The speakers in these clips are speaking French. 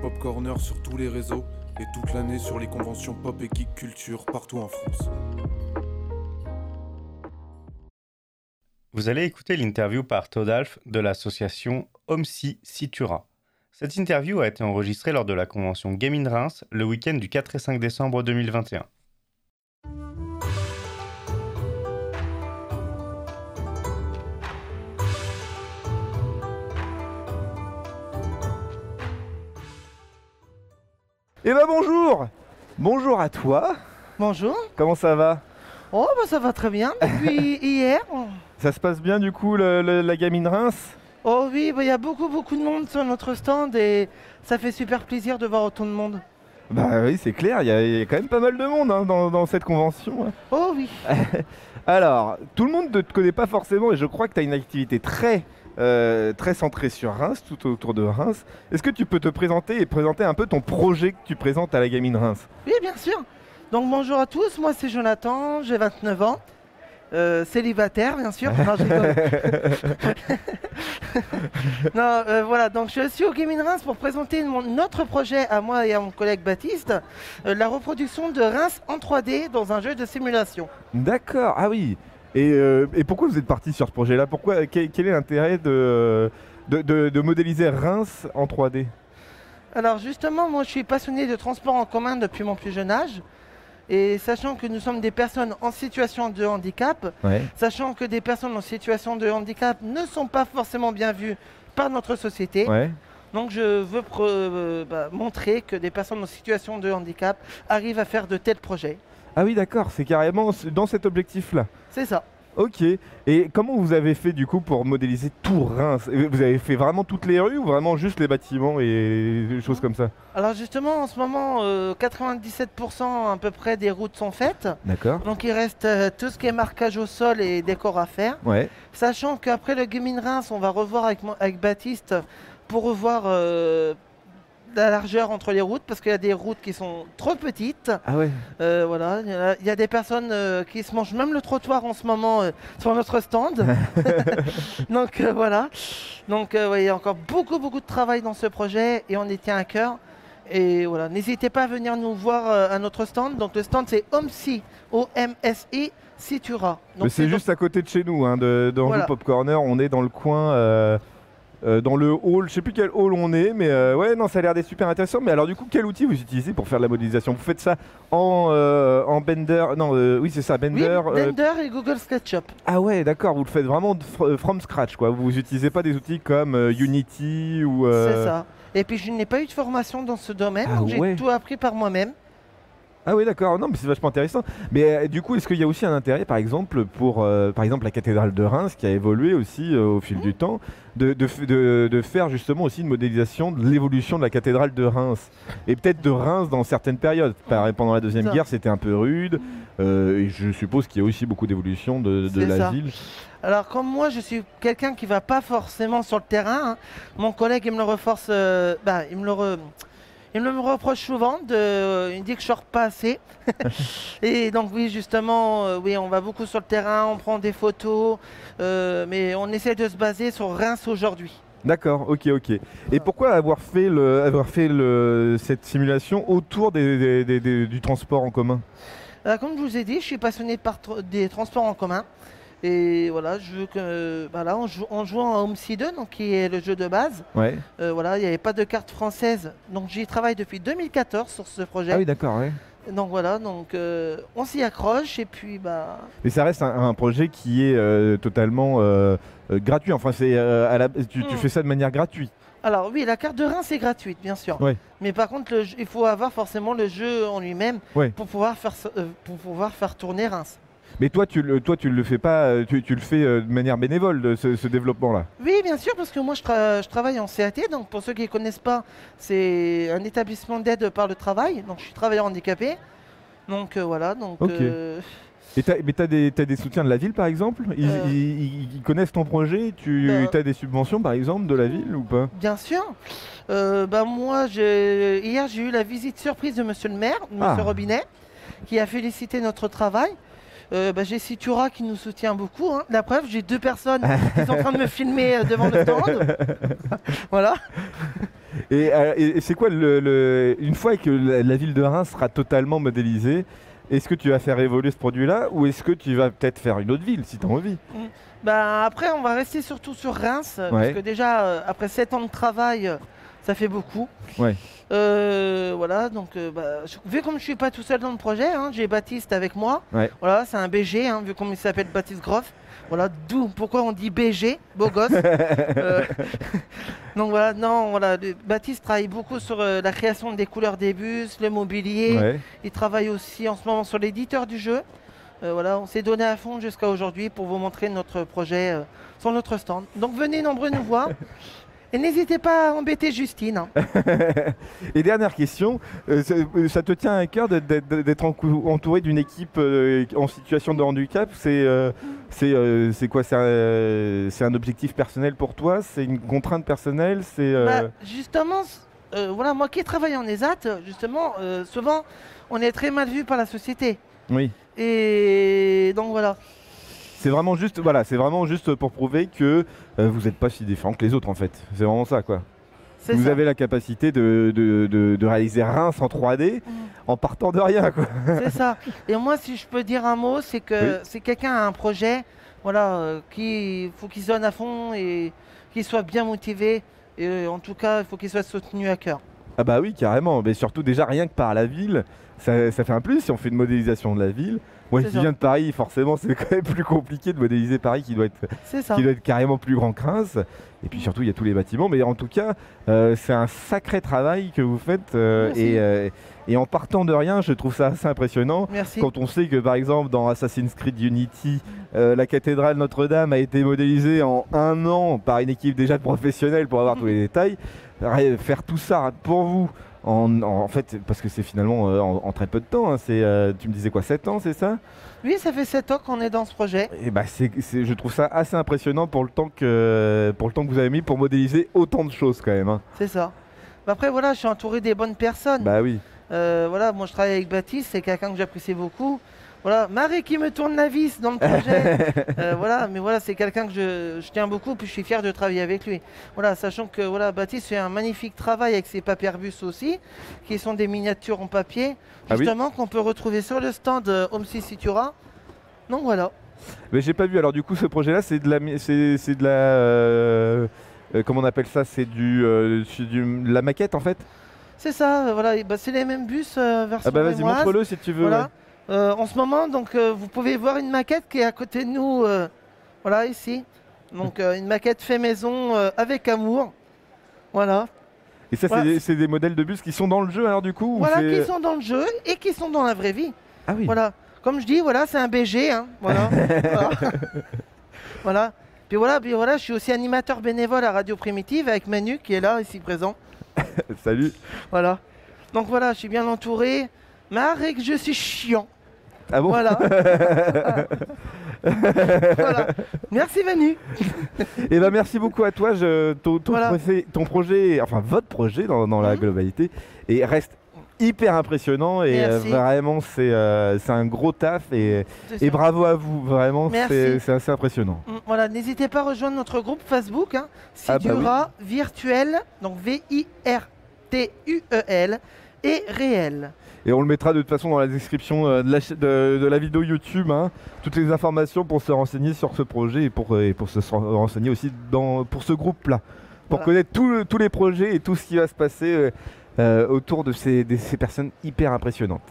Pop Corner sur tous les réseaux et toute l'année sur les conventions pop et geek culture partout en France. Vous allez écouter l'interview par Todalf de l'association OMSI Citura. Cette interview a été enregistrée lors de la convention Gaming Reims le week-end du 4 et 5 décembre 2021. Eh ben bonjour Bonjour à toi Bonjour. Comment ça va? Oh, bah ça va très bien depuis hier. Ça se passe bien du coup le- le- la gamine Reims? Oh oui, bah, il y a beaucoup beaucoup de monde sur notre stand et ça fait super plaisir de voir autant de monde. Bah oui c'est clair, il y, a- il y a quand même pas mal de monde hein, dans, dans cette convention. hein. Oh oui. Alors, tout le monde ne te connaît pas forcément et je crois que tu as une activité très, euh, très centrée sur Reims, tout autour de Reims. Est-ce que tu peux te présenter et présenter un peu ton projet que tu présentes à la gamine Reims? Oui, bien sûr. Donc bonjour à tous, moi c'est Jonathan, j'ai 29 ans. Euh, célibataire bien sûr. Non, euh, voilà, donc je suis au Gaming Reims pour présenter mon, notre projet à moi et à mon collègue Baptiste, euh, la reproduction de Reims en 3D dans un jeu de simulation. D'accord, ah oui. Et, euh, et pourquoi vous êtes parti sur ce projet-là? Pourquoi quel, quel est l'intérêt de, de, de- de modéliser Reims en 3D Alors justement, moi je suis passionné de transport en commun depuis mon plus jeune âge. Et sachant que nous sommes des personnes en situation de handicap, Ouais. sachant que des personnes en situation de handicap ne sont pas forcément bien vues par notre société, Ouais. donc je veux euh, bah, montrer que des personnes en situation de handicap arrivent à faire de tels projets. Ah oui, d'accord, c'est carrément dans cet objectif-là. C'est ça. Ok. Et comment vous avez fait du coup pour modéliser tout Reims? Vous avez fait vraiment toutes les rues ou vraiment juste les bâtiments et des choses comme ça? Alors justement, en ce moment, euh, 97% à peu près des routes sont faites. D'accord. Donc il reste euh, tout ce qui est marquage au sol et décor à faire. Ouais. Sachant qu'après le Gaming Reims, on va revoir avec, avec Baptiste pour revoir euh, la largeur entre les routes parce qu'il y a des routes qui sont trop petites. Ah ouais. Euh, voilà, il y, a- il y a des personnes euh, qui se mangent même le trottoir en ce moment euh, sur notre stand. Donc voilà. Donc ouais, il y a encore beaucoup beaucoup de travail dans ce projet et on y tient à cœur. Et voilà, n'hésitez pas à venir nous voir à notre stand. Donc le stand c'est OMSI, O-M-S-I, Citura. C'est juste à côté de chez nous, hein, de, dans Voilà. le Pop Corner. On est dans le coin, euh, euh, dans le hall. Je sais plus quel hall on est, mais euh, ouais, non, ça a l'air d'être super intéressant. Mais alors, du coup, quel outil vous utilisez pour faire de la modélisation? Vous faites ça en, euh, en Blender Non, euh, oui, c'est ça, Oui, Blender. euh, Blender et Google SketchUp. Ah ouais, d'accord, vous le faites vraiment fr- euh, from scratch, quoi. Vous n'utilisez pas des outils comme euh, Unity ou. euh, C'est ça. Et puis je n'ai pas eu de formation dans ce domaine, Ah donc j'ai tout appris par moi-même. Ah oui, d'accord. Non, mais c'est vachement intéressant. Mais euh, du coup, est-ce qu'il y a aussi un intérêt, par exemple, pour, euh, par exemple, la cathédrale de Reims, qui a évolué aussi euh, au fil du temps, de, de de- de faire justement aussi une modélisation de l'évolution de la cathédrale de Reims? Et peut-être de Reims dans certaines périodes. Par- pendant la deuxième guerre, c'était un peu rude. et je suppose qu'il y a aussi beaucoup d'évolution de, la ça. ville. Alors comme moi je suis quelqu'un qui va pas forcément sur le terrain, hein, mon collègue il me le reforce, bah, il me le re- il me reproche souvent, de, il dit que je sors pas assez. et donc oui justement, euh, oui on va beaucoup sur le terrain, on prend des photos, euh, mais on essaie de se baser sur Reims aujourd'hui. D'accord, ok, ok. Et pourquoi avoir fait, le, avoir fait le, cette simulation autour des- des- des- des- du transport en commun? Euh, comme je vous ai dit, je suis passionné par tr- des transports en commun. Et voilà, je veux que, voilà, en, jou- en jouant à Homesy 2, donc qui est le jeu de base, Ouais. euh, voilà, il n'y avait pas de carte française, donc j'y travaille depuis 2014 sur ce projet. Ah oui, d'accord, ouais. Donc voilà, donc euh, on s'y accroche et puis bah Mais ça reste un, un projet qui est euh, totalement gratuit. Enfin, c'est euh, à la- tu, tu Mm. fais ça de manière gratuite. alors oui, la carte de Reims c'est gratuite bien sûr. Ouais. Mais par contre, le jeu- il faut avoir forcément le jeu en lui-même Ouais. pour pouvoir faire euh, pour pouvoir faire tourner Reims. Mais toi, tu le, toi, tu le fais pas. euh, Tu, tu le fais euh, de manière bénévole ce, ce développement-là. Oui, bien sûr, parce que moi je, tra- je travaille en CAT, donc pour ceux qui ne connaissent pas, c'est un établissement d'aide par le travail, donc je suis travailleur handicapé. Donc euh, voilà, donc euh, Et mais des, t'as des soutiens de la ville, par exemple? Ils, Euh. ils- ils- ils connaissent ton projet? Tu Euh. as des subventions, par exemple, de la ville ou pas? Bien sûr. Bah, moi, hier j'ai eu la visite surprise de Monsieur le maire, Monsieur Ah. Robinet, qui a félicité notre travail. Euh, bah, j'ai Citura qui nous soutient beaucoup. hein. La preuve, j'ai deux personnes qui sont en train de me filmer euh, devant le stand. voilà. Et, euh, et- c'est quoi le, le- une fois que la, la ville de Reims sera totalement modélisée, est-ce que tu vas faire évoluer ce produit-là ou est-ce que tu vas peut-être faire une autre ville si tu as envie Bah, après, on va rester surtout sur Reims, parce que déjà, euh, après 7 ans de travail, ça fait beaucoup. Ouais. Euh, voilà, donc, euh, bah, je- vu comme je suis pas tout seul dans le projet, hein, j'ai Baptiste avec moi. Ouais. Voilà, c'est un BG, hein, vu comme il s'appelle Baptiste Groff. Voilà, d'où pourquoi on dit BG, beau gosse. Euh, donc voilà, non, voilà, le- Baptiste travaille beaucoup sur la création des couleurs des bus, le mobilier. Ouais. Il travaille aussi en ce moment sur l'éditeur du jeu. Voilà, on s'est donné à fond jusqu'à aujourd'hui pour vous montrer notre projet sur notre stand. Donc venez nombreux nous voir. Et n'hésitez pas à embêter Justine. hein. Et dernière question, euh, ça, euh, ça te tient à cœur d'être- d'être d'être encou- entouré d'une équipe euh, en situation de handicap? C'est euh, c'est euh, c'est quoi? C'est un, c'est un objectif personnel pour toi? C'est une contrainte personnelle? C'est euh, Bah, justement, c- euh, voilà, moi qui travaille en ESAT, euh, justement, euh, souvent, on est très mal vu par la société. oui. Et donc voilà. C'est vraiment juste, voilà, c'est vraiment juste pour prouver que euh, vous n'êtes pas si différent que les autres en fait. C'est vraiment ça quoi. Vous ça. avez la capacité de, de, de- de réaliser Reims en 3D Mm. en partant de rien quoi. C'est ça. Et moi, si je peux dire un mot, c'est que Oui. c'est quelqu'un a un projet, voilà, euh, qui faut qu'il se donne à fond et qu'il soit bien motivé. Et euh, en tout cas, il faut qu'il soit soutenu à cœur. Ah bah oui carrément, mais surtout déjà rien que par la ville, ça, ça fait un plus si on fait une modélisation de la ville. Moi qui viens de Paris, forcément c'est quand même plus compliqué de modéliser Paris qui doit être, qui doit être carrément plus grand que Reims. Et puis surtout il y a tous les bâtiments, mais en tout cas euh, c'est un sacré travail que vous faites euh, et, euh, et en partant de rien je trouve ça assez impressionnant. Merci. Quand on sait que par exemple dans Assassin's Creed Unity, la cathédrale Notre-Dame a été modélisée en un an par une équipe déjà de professionnels pour avoir tous les détails, faire tout ça pour vous, en, en fait, parce que c'est finalement euh, en, en très peu de temps, hein, c'est, euh, tu me disais quoi, 7 ans, c'est ça? Oui, ça fait 7 ans qu'on est dans ce projet. Et bah c'est, c'est- je trouve ça assez impressionnant pour le temps que, pour le temps que vous avez mis pour modéliser autant de choses quand même. hein. C'est ça. Mais Après, voilà, je suis entouré des bonnes personnes. Bah oui. Euh, voilà, moi je travaille avec Baptiste, c'est quelqu'un que j'apprécie beaucoup. Voilà, Marie qui me tourne la vis dans le projet. Euh, voilà, mais voilà, c'est quelqu'un que je, je tiens beaucoup, puis je suis fier de travailler avec lui. Voilà, sachant que voilà, Baptiste fait un magnifique travail avec ses papiers aussi, qui sont des miniatures en papier, Ah oui justement qu'on peut retrouver sur le stand euh, Home Citura. Donc voilà. Mais j'ai pas vu. Alors du coup, ce projet-là, c'est de la, c'est, c'est de la, euh, comment on appelle ça? C'est du, c'est du- de la maquette en fait? C'est ça, euh, voilà, bah, c'est les mêmes bus euh, version Ah bah vas-y, montre-le si tu veux. Voilà. ouais. Euh, en ce moment, donc, euh, vous pouvez voir une maquette qui est à côté de nous, voilà, ici. Donc, une maquette fait maison avec amour. Voilà. Et ça, Voilà. c'est, des, modèles de bus qui sont dans le jeu alors du coup ou Voilà, qui sont dans le jeu et qui sont dans la vraie vie. Ah oui. Voilà. Comme je dis, voilà, c'est un BG. Hein, voilà. voilà. Voilà. Puis voilà, puis voilà, je suis aussi animateur bénévole à Radio Primitive avec Manu qui est là, ici présent. Salut. Voilà. Donc voilà, je suis bien entouré. Que je suis chiant. Ah bon? Voilà. voilà. Merci Manu. Eh ben merci beaucoup à toi. Je, ton, ton Voilà. projet, ton projet, enfin votre projet dans, dans la Mhm. globalité, et reste hyper impressionnant et euh, vraiment c'est euh, c'est un gros taf et, et bravo à vous. Vraiment, c'est c'est assez impressionnant. Voilà, n'hésitez pas à rejoindre notre groupe Facebook, hein, Ah bah Sidura Virtuel, donc V-I-R-T-U-E-L, et réel. Et on le mettra de toute façon dans la description euh, de, la, cha- de- de la vidéo YouTube, hein, toutes les informations pour se renseigner sur ce projet et pour, euh, et pour se se renseigner aussi dans, pour ce groupe-là. Pour Voilà. connaître le- tous les projets et tout ce qui va se passer euh, euh, autour de ces, de ces personnes hyper impressionnantes.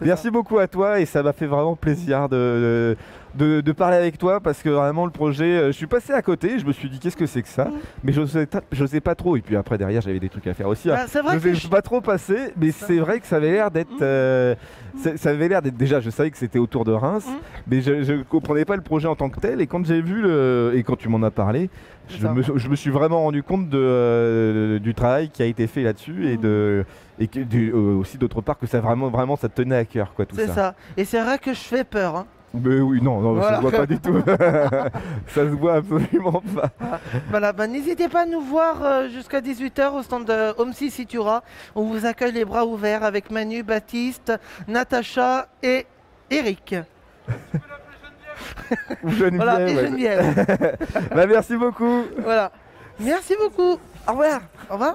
Merci beaucoup à toi et ça m'a fait vraiment plaisir de, de, de parler avec toi parce que vraiment le projet, euh, je suis passé à côté, je me suis dit qu'est-ce que c'est que ça, mais je n'osais j'osais pas trop et puis après derrière j'avais des trucs à faire aussi. Bah, c'est vrai Je vais je- pas trop passer, mais c'est vrai que ça avait l'air d'être. Mhm. euh, ça, ça avait l'air d'être. Déjà, je savais que c'était autour de Reims, Mhm. mais je, je comprenais pas le projet en tant que tel. Et quand j'ai vu le. Et quand tu m'en as parlé, je me, je me suis vraiment rendu compte de, euh, du travail qui a été fait là-dessus et, Mhm. de, et que, du- euh, aussi d'autre part que ça vraiment, vraiment ça te tenait à cœur, quoi, tout c'est ça. ça. Et c'est vrai que je fais peur. hein. Mais oui, non, non, ça Voilà. se voit pas du tout. ça se voit absolument pas. Voilà, bah, n'hésitez pas à nous voir euh, jusqu'à 18h au stand de Home Citura. On vous accueille les bras ouverts avec Manu, Baptiste, Natacha et Eric. Ou Geneviève, Voilà, et. Geneviève. Bah, merci beaucoup. voilà. Merci beaucoup. Au revoir. Au revoir.